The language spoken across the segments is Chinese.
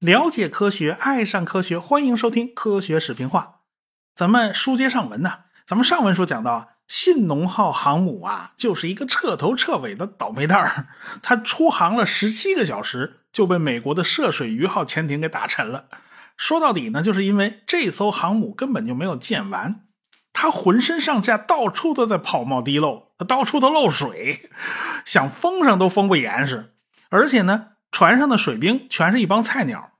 了解科学，爱上科学，欢迎收听《科学视频化》。咱们书接上文呢，咱们上文书讲到啊，信浓号航母啊，就是一个彻头彻尾的倒霉蛋儿。它出航了十七个小时，就被美国的涉水鱼号潜艇给打沉了。说到底呢，就是因为这艘航母根本就没有建完，他浑身上下到处都在跑冒滴漏，他到处都漏水，想封上都封不严实。而且呢，船上的水兵全是一帮菜鸟。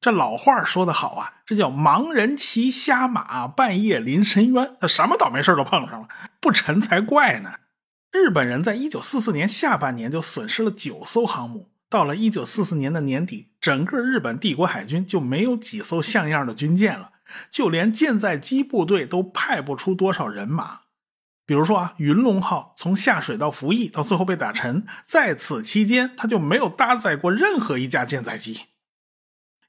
这老话说得好啊，这叫盲人骑瞎马，半夜临深渊。他什么倒霉事都碰上了，不沉才怪呢。日本人在一九四四年下半年就损失了九艘航母。到了一九四四年的年底，整个日本帝国海军就没有几艘像样的军舰了，就连舰载机部队都派不出多少人马。比如说啊，云龙号从下水到服役，到最后被打沉，在此期间，他就没有搭载过任何一架舰载机。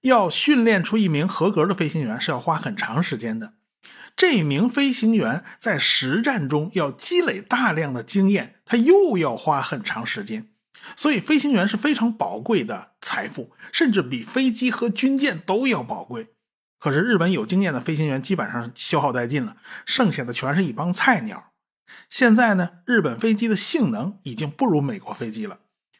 要训练出一名合格的飞行员是要花很长时间的，这名飞行员在实战中要积累大量的经验，他又要花很长时间。所以，飞行员是非常宝贵的财富，甚至比飞机和军舰都要宝贵。可是，日本有经验的飞行员基本上消耗殆尽了，剩下的全是一帮菜鸟。现在呢，日本飞机的性能已经不如美国飞机了。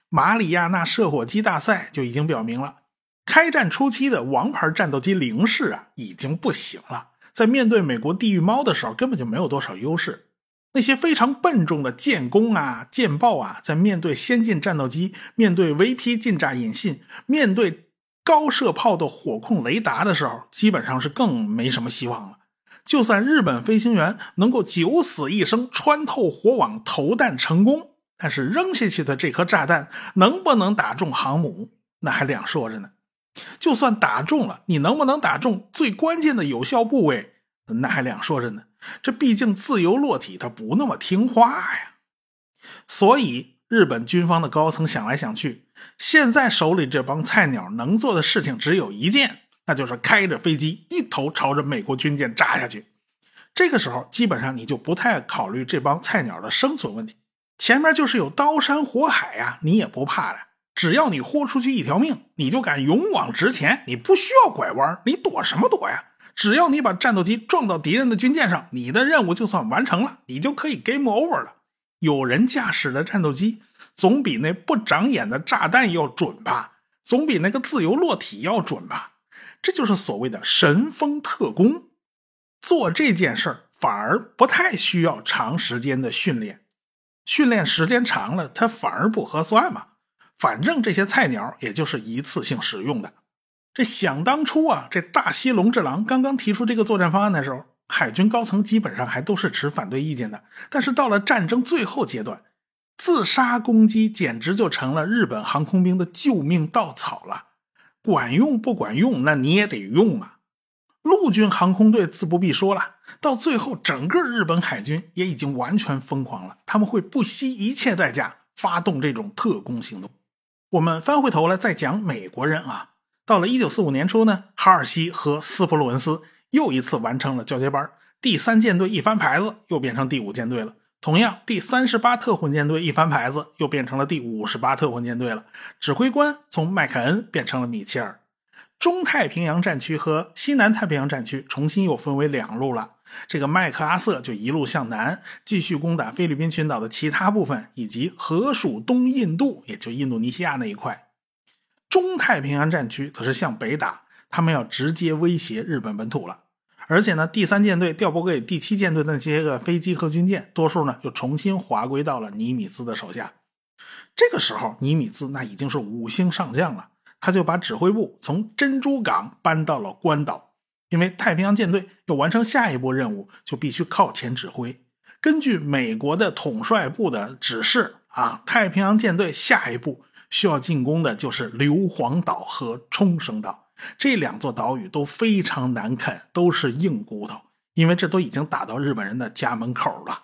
马里亚纳射火机大赛就已经表明了，开战初期的王牌战斗机零式啊，已经不行了，在面对美国地狱猫的时候，根本就没有多少优势。那些非常笨重的舰攻啊、舰爆啊，在面对先进战斗机、面对 VP 近炸引信、面对高射炮的火控雷达的时候，基本上是更没什么希望了。就算日本飞行员能够九死一生、穿透火网投弹成功，但是扔下去的这颗炸弹能不能打中航母，那还两说着呢。就算打中了，你能不能打中最关键的有效部位，那还两说着呢。这毕竟自由落体，它不那么听话呀。所以日本军方的高层想来想去，现在手里这帮菜鸟能做的事情只有一件，那就是开着飞机一头朝着美国军舰扎下去。这个时候，基本上你就不太考虑这帮菜鸟的生存问题，前面就是有刀山火海呀，你也不怕了。只要你豁出去一条命，你就敢勇往直前，你不需要拐弯，你躲什么躲呀？只要你把战斗机撞到敌人的军舰上，你的任务就算完成了，你就可以 game over 了。有人驾驶的战斗机，总比那不长眼的炸弹要准吧？总比那个自由落体要准吧？这就是所谓的神风特工。做这件事儿反而不太需要长时间的训练，训练时间长了，它反而不合算嘛。反正这些菜鸟也就是一次性使用的。这想当初啊，这大西龙治郎刚刚提出这个作战方案的时候，海军高层基本上还都是持反对意见的。但是到了战争最后阶段，自杀攻击简直就成了日本航空兵的救命稻草了。管用不管用，那你也得用啊。陆军航空队自不必说了，到最后整个日本海军也已经完全疯狂了，他们会不惜一切代价发动这种特工行动。我们翻回头来再讲美国人啊。到了一九四五年初呢，哈尔西和斯普鲁文斯又一次完成了交接班。第三舰队一翻牌子，又变成第五舰队了。同样，第三十八特混舰队一翻牌子，又变成了第五十八特混舰队了。指挥官从麦凯恩变成了米切尔。中太平洋战区和西南太平洋战区重新又分为两路了。这个麦克阿瑟就一路向南，继续攻打菲律宾群岛的其他部分，以及河属东印度，也就印度尼西亚那一块。中太平洋战区则是向北打，他们要直接威胁日本本土了。而且呢，第三舰队调拨给第七舰队的那些个飞机和军舰，多数呢又重新划归到了尼米兹的手下。这个时候，尼米兹那已经是五星上将了，他就把指挥部从珍珠港搬到了关岛，因为太平洋舰队要完成下一步任务，就必须靠前指挥。根据美国的统帅部的指示啊，太平洋舰队下一步。需要进攻的就是硫磺岛和冲绳岛这两座岛屿都非常难啃，都是硬骨头，因为这都已经打到日本人的家门口了。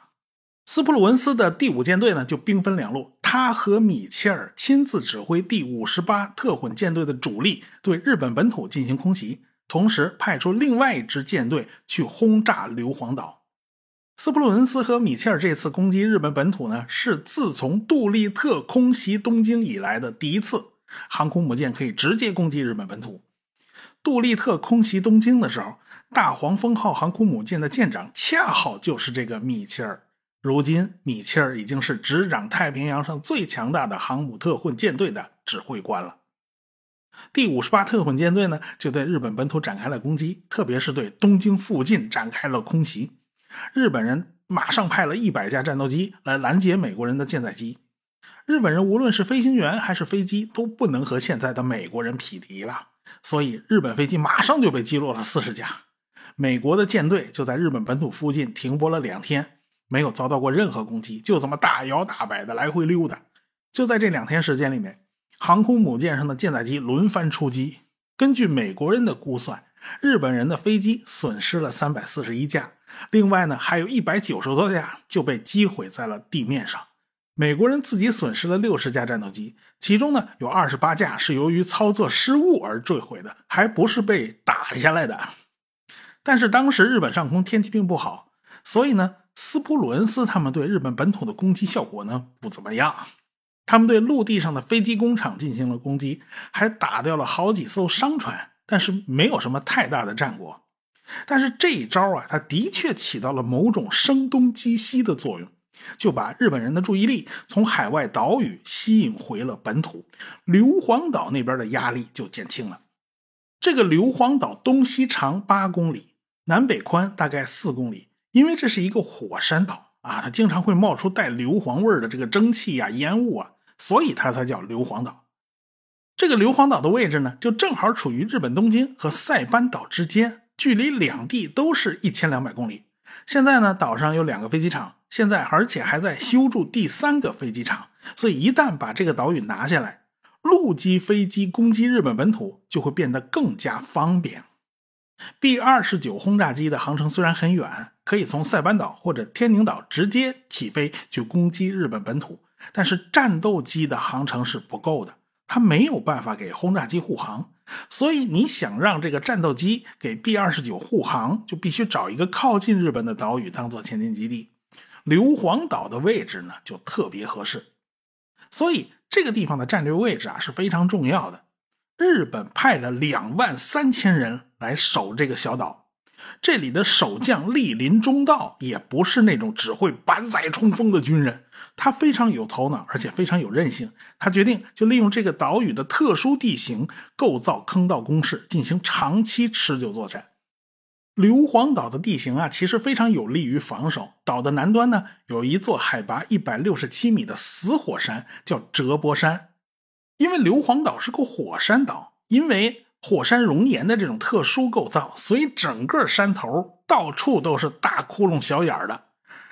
斯普鲁文斯的第五舰队呢，就兵分两路，他和米切尔亲自指挥第五十八特混舰队的主力对日本本土进行空袭，同时派出另外一支舰队去轰炸硫磺岛。斯普鲁恩斯和米切尔这次攻击日本本土呢，是自从杜立特空袭东京以来的第一次航空母舰可以直接攻击日本本土。杜立特空袭东京的时候，大黄蜂号航空母舰的舰长恰好就是这个米切尔。如今，米切尔已经是执掌太平洋上最强大的航母特混舰队的指挥官了。第五十八特混舰队呢，就对日本本土展开了攻击，特别是对东京附近展开了空袭。日本人马上派了一百架战斗机来拦截美国人的舰载机。日本人无论是飞行员还是飞机都不能和现在的美国人匹敌了，所以日本飞机马上就被击落了四十架。美国的舰队就在日本本土附近停泊了两天，没有遭到过任何攻击，就这么大摇大摆的来回溜达。就在这两天时间里面，航空母舰上的舰载机轮番出击。根据美国人的估算，日本人的飞机损失了三百四十一架。另外呢，还有一百九十多架就被击毁在了地面上。美国人自己损失了六十架战斗机，其中呢有二十八架是由于操作失误而坠毁的，还不是被打下来的。但是当时日本上空天气并不好，所以呢，斯普鲁恩斯他们对日本本土的攻击效果呢不怎么样。他们对陆地上的飞机工厂进行了攻击，还打掉了好几艘商船，但是没有什么太大的战果。但是这一招啊，它的确起到了某种声东击西的作用，就把日本人的注意力从海外岛屿吸引回了本土，硫磺岛那边的压力就减轻了。这个硫磺岛东西长八公里，南北宽大概四公里，因为这是一个火山岛啊，它经常会冒出带硫磺味的这个蒸汽呀、烟雾啊，所以它才叫硫磺岛。这个硫磺岛的位置呢，就正好处于日本东京和塞班岛之间。距离两地都是一千两百公里。现在呢，岛上有两个飞机场，现在而且还在修筑第三个飞机场。所以一旦把这个岛屿拿下来，陆基飞机攻击日本本土就会变得更加方便。B 二十九轰炸机的航程虽然很远，可以从塞班岛或者天宁岛直接起飞去攻击日本本土，但是战斗机的航程是不够的。它没有办法给轰炸机护航，所以你想让这个战斗机给 B 二十九护航，就必须找一个靠近日本的岛屿当做前进基地。硫磺岛的位置呢，就特别合适。所以这个地方的战略位置啊是非常重要的。日本派了两万三千人来守这个小岛。这里的守将莅临中道也不是那种只会板载冲锋的军人，他非常有头脑，而且非常有韧性。他决定就利用这个岛屿的特殊地形，构造坑道工事，进行长期持久作战。硫磺岛的地形啊，其实非常有利于防守。岛的南端呢，有一座海拔一百六十七米的死火山，叫折波山。因为硫磺岛是个火山岛，因为。火山熔岩的这种特殊构造，所以整个山头到处都是大窟窿、小眼儿的。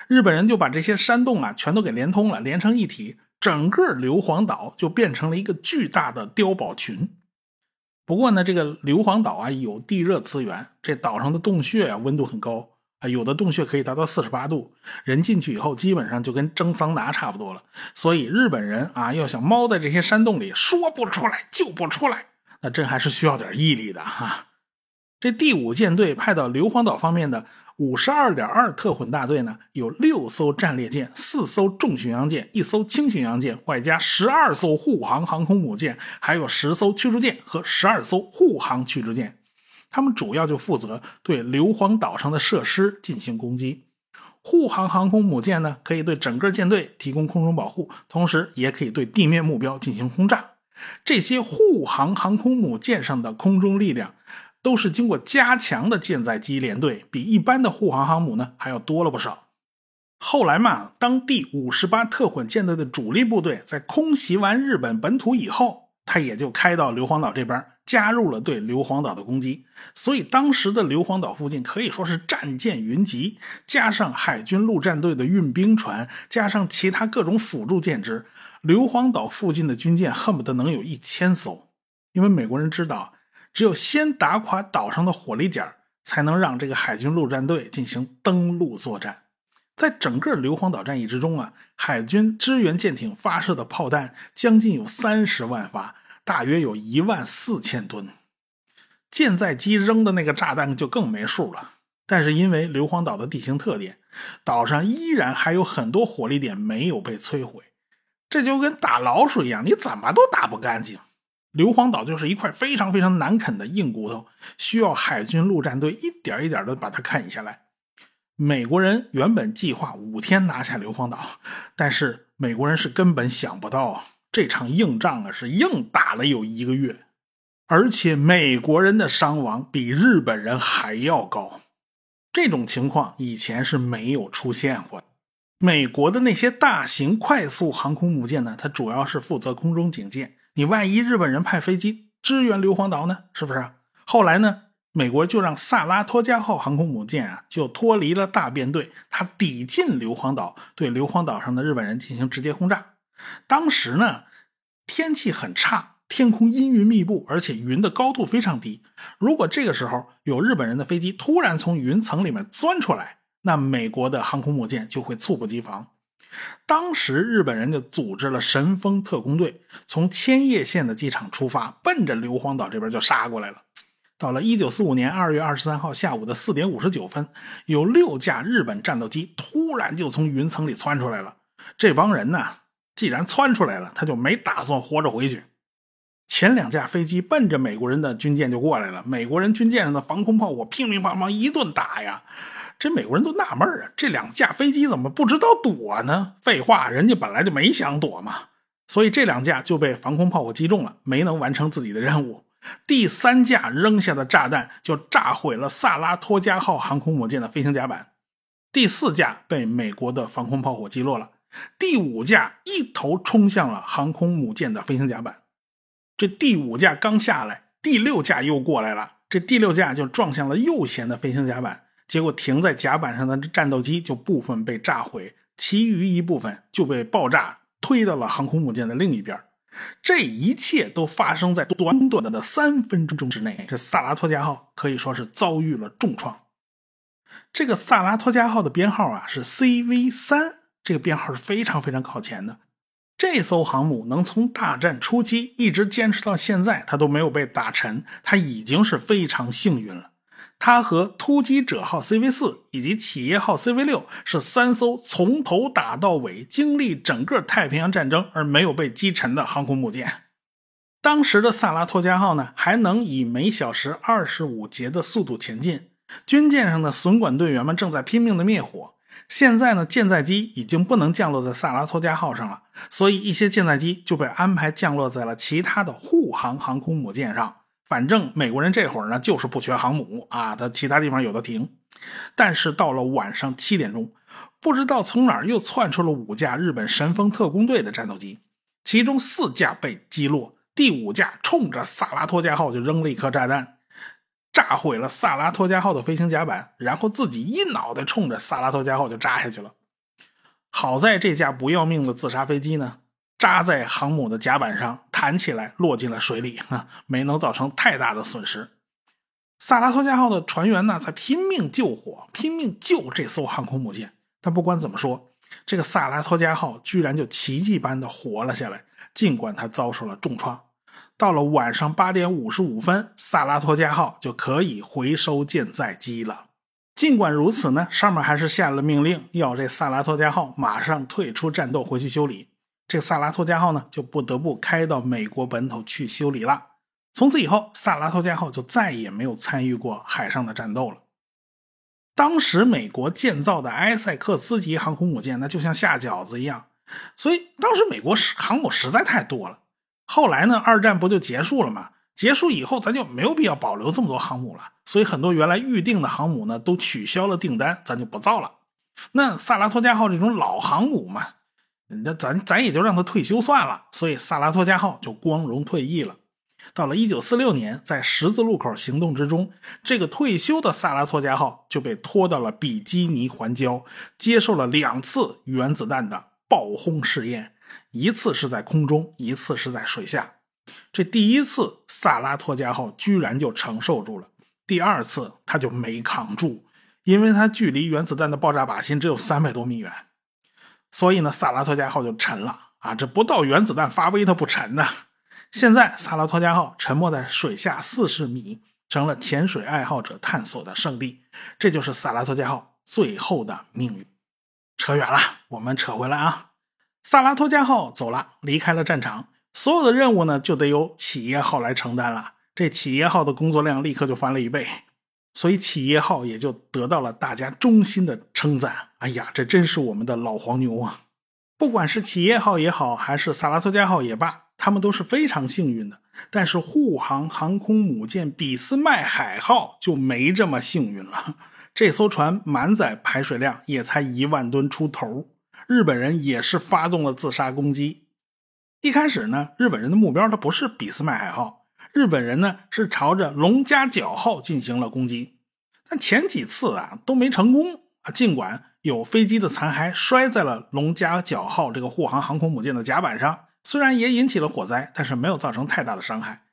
日本人就把这些山洞啊全都给连通了，连成一体，整个硫磺岛就变成了一个巨大的碉堡群。不过呢，这个硫磺岛啊有地热资源，这岛上的洞穴啊温度很高啊，有的洞穴可以达到四十八度，人进去以后基本上就跟蒸桑拿差不多了。所以日本人啊要想猫在这些山洞里说不出来就不出来。那这还是需要点毅力的哈。这第五舰队派到硫磺岛方面的五十二点二特混大队呢，有六艘战列舰、四艘重巡洋舰、一艘轻巡洋舰，外加十二艘护航航空母舰，还有十艘驱逐舰和十二艘护航驱逐舰。他们主要就负责对硫磺岛上的设施进行攻击。护航航空母舰呢，可以对整个舰队提供空中保护，同时也可以对地面目标进行轰炸。这些护航航空母舰上的空中力量，都是经过加强的舰载机联队，比一般的护航航母呢还要多了不少。后来嘛，当第五十八特混舰队的主力部队在空袭完日本本土以后，他也就开到硫磺岛这边，加入了对硫磺岛的攻击。所以当时的硫磺岛附近可以说是战舰云集，加上海军陆战队的运兵船，加上其他各种辅助舰只。硫磺岛附近的军舰恨不得能有一千艘，因为美国人知道，只有先打垮岛上的火力点才能让这个海军陆战队进行登陆作战。在整个硫磺岛战役之中啊，海军支援舰艇发射的炮弹将近有三十万发，大约有一万四千吨。舰载机扔的那个炸弹就更没数了。但是因为硫磺岛的地形特点，岛上依然还有很多火力点没有被摧毁。这就跟打老鼠一样，你怎么都打不干净。硫磺岛就是一块非常非常难啃的硬骨头，需要海军陆战队一点一点的把它啃下来。美国人原本计划五天拿下硫磺岛，但是美国人是根本想不到这场硬仗啊是硬打了有一个月，而且美国人的伤亡比日本人还要高。这种情况以前是没有出现过。美国的那些大型快速航空母舰呢，它主要是负责空中警戒。你万一日本人派飞机支援硫磺岛呢？是不是？后来呢？美国就让萨拉托加号航空母舰啊，就脱离了大编队，它抵近硫磺岛，对硫磺岛上的日本人进行直接轰炸。当时呢，天气很差，天空阴云密布，而且云的高度非常低。如果这个时候有日本人的飞机突然从云层里面钻出来，那美国的航空母舰就会猝不及防。当时日本人就组织了神风特工队，从千叶县的机场出发，奔着硫磺岛这边就杀过来了。到了一九四五年二月二十三号下午的四点五十九分，有六架日本战斗机突然就从云层里窜出来了。这帮人呢，既然窜出来了，他就没打算活着回去。前两架飞机奔着美国人的军舰就过来了，美国人军舰上的防空炮火乒乒乓乓一顿打呀。这美国人都纳闷啊，这两架飞机怎么不知道躲呢？废话，人家本来就没想躲嘛。所以这两架就被防空炮火击中了，没能完成自己的任务。第三架扔下的炸弹就炸毁了萨拉托加号航空母舰的飞行甲板。第四架被美国的防空炮火击落了。第五架一头冲向了航空母舰的飞行甲板。这第五架刚下来，第六架又过来了。这第六架就撞向了右舷的飞行甲板。结果停在甲板上的战斗机就部分被炸毁，其余一部分就被爆炸推到了航空母舰的另一边。这一切都发生在短短的三分钟之内。这萨拉托加号可以说是遭遇了重创。这个萨拉托加号的编号啊是 CV 三，这个编号是非常非常靠前的。这艘航母能从大战初期一直坚持到现在，它都没有被打沉，它已经是非常幸运了。它和突击者号 CV 四以及企业号 CV 六是三艘从头打到尾，经历整个太平洋战争而没有被击沉的航空母舰。当时的萨拉托加号呢，还能以每小时二十五节的速度前进。军舰上的损管队员们正在拼命的灭火。现在呢，舰载机已经不能降落在萨拉托加号上了，所以一些舰载机就被安排降落在了其他的护航航空母舰上。反正美国人这会儿呢，就是不缺航母啊，他其他地方有的停。但是到了晚上七点钟，不知道从哪儿又窜出了五架日本神风特工队的战斗机，其中四架被击落，第五架冲着萨拉托加号就扔了一颗炸弹，炸毁了萨拉托加号的飞行甲板，然后自己一脑袋冲着萨拉托加号就扎下去了。好在这架不要命的自杀飞机呢。扎在航母的甲板上，弹起来落进了水里，啊，没能造成太大的损失。萨拉托加号的船员呢，在拼命救火，拼命救这艘航空母舰。但不管怎么说，这个萨拉托加号居然就奇迹般的活了下来，尽管它遭受了重创。到了晚上八点五十五分，萨拉托加号就可以回收舰载机了。尽管如此呢，上面还是下了命令，要这萨拉托加号马上退出战斗，回去修理。这萨拉托加号呢，就不得不开到美国本土去修理了。从此以后，萨拉托加号就再也没有参与过海上的战斗了。当时美国建造的埃塞克斯级航空母舰，那就像下饺子一样，所以当时美国航母实在太多了。后来呢，二战不就结束了吗？结束以后，咱就没有必要保留这么多航母了，所以很多原来预定的航母呢，都取消了订单，咱就不造了。那萨拉托加号这种老航母嘛。那咱咱也就让它退休算了，所以萨拉托加号就光荣退役了。到了一九四六年，在十字路口行动之中，这个退休的萨拉托加号就被拖到了比基尼环礁，接受了两次原子弹的爆轰试验，一次是在空中，一次是在水下。这第一次萨拉托加号居然就承受住了，第二次他就没扛住，因为它距离原子弹的爆炸靶心只有三百多米远。所以呢，萨拉托加号就沉了啊！这不到原子弹发威，它不沉呢。现在萨拉托加号沉没在水下四十米，成了潜水爱好者探索的圣地。这就是萨拉托加号最后的命运。扯远了，我们扯回来啊。萨拉托加号走了，离开了战场，所有的任务呢就得由企业号来承担了。这企业号的工作量立刻就翻了一倍，所以企业号也就得到了大家衷心的称赞。哎呀，这真是我们的老黄牛啊！不管是企业号也好，还是萨拉托加号也罢，他们都是非常幸运的。但是护航航空母舰俾斯麦海号就没这么幸运了。这艘船满载排水量也才一万吨出头。日本人也是发动了自杀攻击。一开始呢，日本人的目标它不是俾斯麦海号，日本人呢是朝着龙加角号进行了攻击。但前几次啊都没成功啊，尽管有飞机的残骸摔在了龙加角号这个护航航空母舰的甲板上，虽然也引起了火灾，但是没有造成太大的伤害。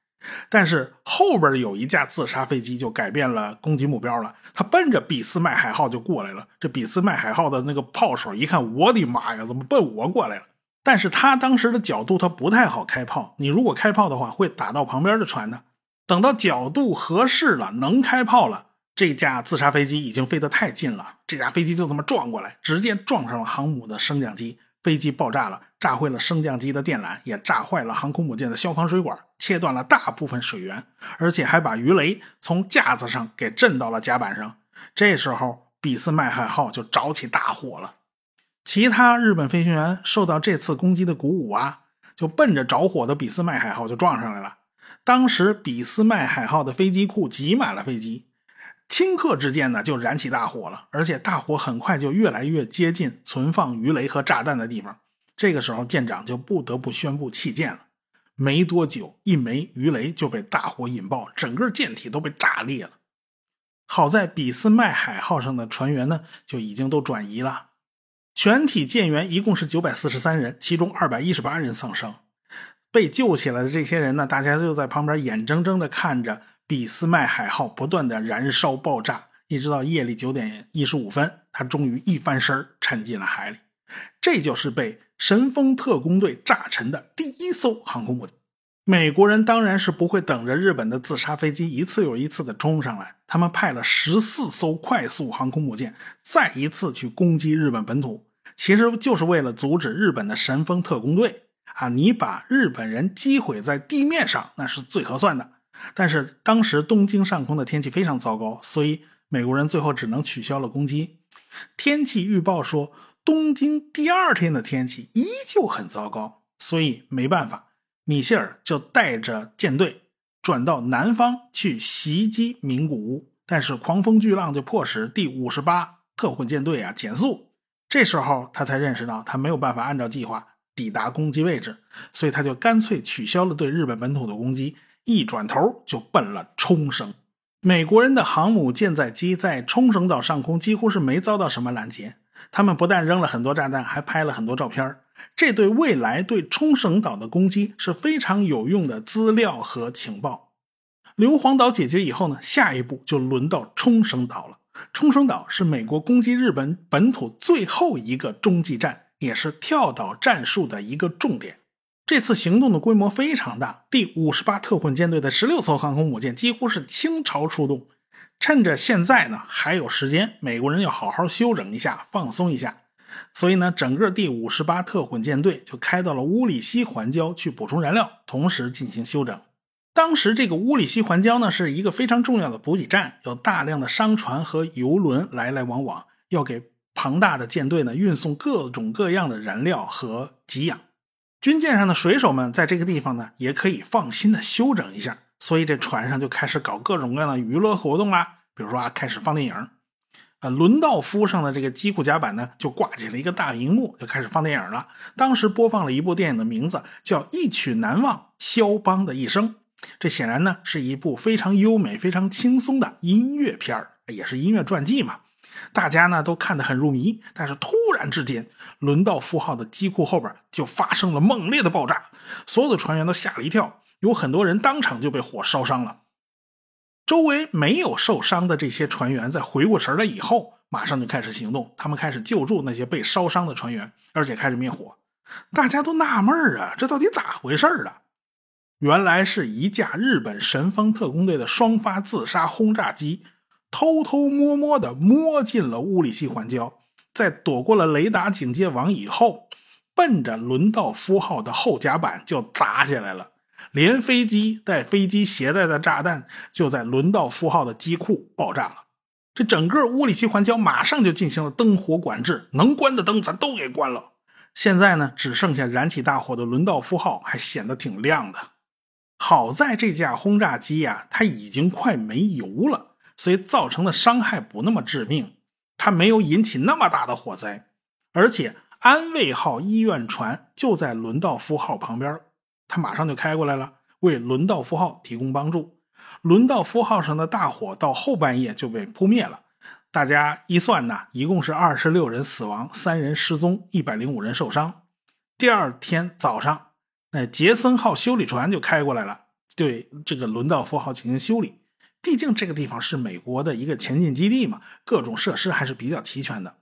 但是后边有一架自杀飞机就改变了攻击目标了，他奔着俾斯麦海号就过来了。这俾斯麦海号的那个炮手一看，我的妈呀，怎么奔我过来了？但是他当时的角度他不太好开炮，你如果开炮的话会打到旁边的船的。等到角度合适了，能开炮了，这架自杀飞机已经飞得太近了，这架飞机就这么撞过来，直接撞上了航母的升降机。飞机爆炸了，炸毁了升降机的电缆，也炸坏了航空母舰的消防水管，切断了大部分水源，而且还把鱼雷从架子上给震到了甲板上。这时候，俾斯麦海号就着起大火了。其他日本飞行员受到这次攻击的鼓舞啊，就奔着着火的俾斯麦海号就撞上来了。当时，俾斯麦海号的飞机库挤满了飞机。顷刻之间呢，就燃起大火了，而且大火很快就越来越接近存放鱼雷和炸弹的地方。这个时候，舰长就不得不宣布弃舰了。没多久，一枚鱼雷就被大火引爆，整个舰体都被炸裂了。好在俾斯麦海号上的船员呢，就已经都转移了。全体舰员一共是九百四十三人，其中二百一十八人丧生。被救起来的这些人呢，大家就在旁边眼睁睁的看着。俾斯麦海号不断的燃烧爆炸，一直到夜里九点一十五分，它终于一翻身沉进了海里。这就是被神风特工队炸沉的第一艘航空母舰。美国人当然是不会等着日本的自杀飞机一次又一次的冲上来，他们派了十四艘快速航空母舰再一次去攻击日本本土，其实就是为了阻止日本的神风特工队啊！你把日本人击毁在地面上，那是最合算的。但是当时东京上空的天气非常糟糕，所以美国人最后只能取消了攻击。天气预报说，东京第二天的天气依旧很糟糕，所以没办法，米歇尔就带着舰队转到南方去袭击名古屋。但是狂风巨浪就迫使第五十八特混舰队啊减速。这时候他才认识到，他没有办法按照计划抵达攻击位置，所以他就干脆取消了对日本本土的攻击。一转头就奔了冲绳。美国人的航母舰载机在冲绳岛上空几乎是没遭到什么拦截。他们不但扔了很多炸弹，还拍了很多照片。这对未来对冲绳岛的攻击是非常有用的资料和情报。硫磺岛解决以后呢，下一步就轮到冲绳岛了。冲绳岛是美国攻击日本本土最后一个中继站，也是跳岛战术的一个重点。这次行动的规模非常大，第五十八特混舰队的十六艘航空母舰几乎是倾巢出动。趁着现在呢还有时间，美国人要好好休整一下，放松一下。所以呢，整个第五十八特混舰队就开到了乌里西环礁去补充燃料，同时进行休整。当时这个乌里西环礁呢是一个非常重要的补给站，有大量的商船和游轮来来往往，要给庞大的舰队呢运送各种各样的燃料和给养。军舰上的水手们在这个地方呢，也可以放心的休整一下，所以这船上就开始搞各种各样的娱乐活动啦。比如说啊，开始放电影，啊，轮道夫上的这个机库甲板呢，就挂起了一个大荧幕，就开始放电影了。当时播放了一部电影的名字叫《一曲难忘：肖邦的一生》，这显然呢是一部非常优美、非常轻松的音乐片也是音乐传记嘛。大家呢都看得很入迷，但是突然之间，轮到富号的机库后边就发生了猛烈的爆炸，所有的船员都吓了一跳，有很多人当场就被火烧伤了。周围没有受伤的这些船员在回过神来以后，马上就开始行动，他们开始救助那些被烧伤的船员，而且开始灭火。大家都纳闷啊，这到底咋回事啊？原来是一架日本神风特工队的双发自杀轰炸机，偷偷摸摸的摸进了乌里西环礁，在躲过了雷达警戒网以后，奔着伦道夫号的后甲板就砸下来了。连飞机带飞机携带的炸弹就在伦道夫号的机库爆炸了。这整个乌里西环礁马上就进行了灯火管制，能关的灯咱都给关了。现在呢，只剩下燃起大火的伦道夫号还显得挺亮的。好在这架轰炸机呀，它已经快没油了，所以造成的伤害不那么致命，它没有引起那么大的火灾。而且安慰号医院船就在伦道夫号旁边，它马上就开过来了，为伦道夫号提供帮助。伦道夫号上的大火到后半夜就被扑灭了。大家一算呢，一共是二十六人死亡，三人失踪，一百零五人受伤。第二天早上。那杰森号修理船就开过来了，对这个伦道夫号进行修理。毕竟这个地方是美国的一个前进基地嘛，各种设施还是比较齐全的。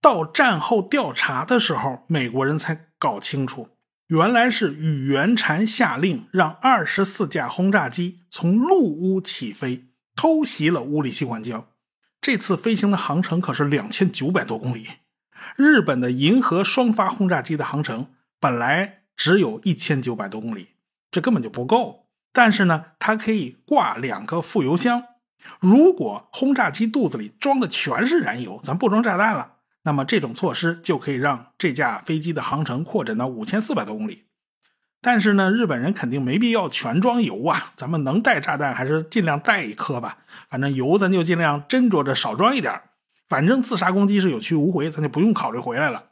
到战后调查的时候，美国人才搞清楚，原来是宇垣禅下令让二十四架轰炸机从陆屋起飞，偷袭了乌里西环礁。这次飞行的航程可是两千九百多公里。日本的银河双发轰炸机的航程本来。只有一千九百多公里，这根本就不够。但是呢，它可以挂两个副油箱。如果轰炸机肚子里装的全是燃油，咱不装炸弹了，那么这种措施就可以让这架飞机的航程扩展到五千四百多公里。但是呢，日本人肯定没必要全装油啊，咱们能带炸弹还是尽量带一颗吧。反正油咱就尽量斟酌着少装一点。反正自杀攻击是有去无回，咱就不用考虑回来了。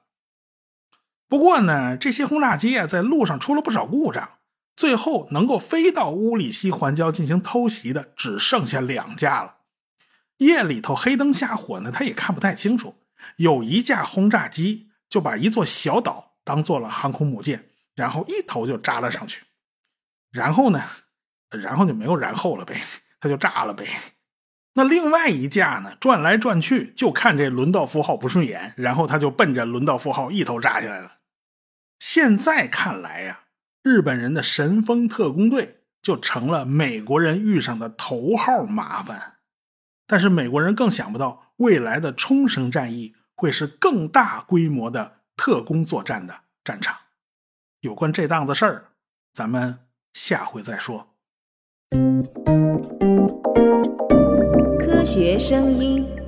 不过呢，这些轰炸机啊，在路上出了不少故障，最后能够飞到乌里西环礁进行偷袭的只剩下两架了。夜里头黑灯瞎火呢，他也看不太清楚。有一架轰炸机就把一座小岛当做了航空母舰，然后一头就扎了上去。然后呢，然后就没有然后了呗，他就炸了呗。那另外一架呢，转来转去就看这伦道夫号不顺眼，然后他就奔着伦道夫号一头扎下来了。现在看来呀，日本人的神风特工队就成了美国人遇上的头号麻烦。但是美国人更想不到，未来的冲绳战役会是更大规模的特工作战的战场。有关这档子事儿，咱们下回再说。科学声音。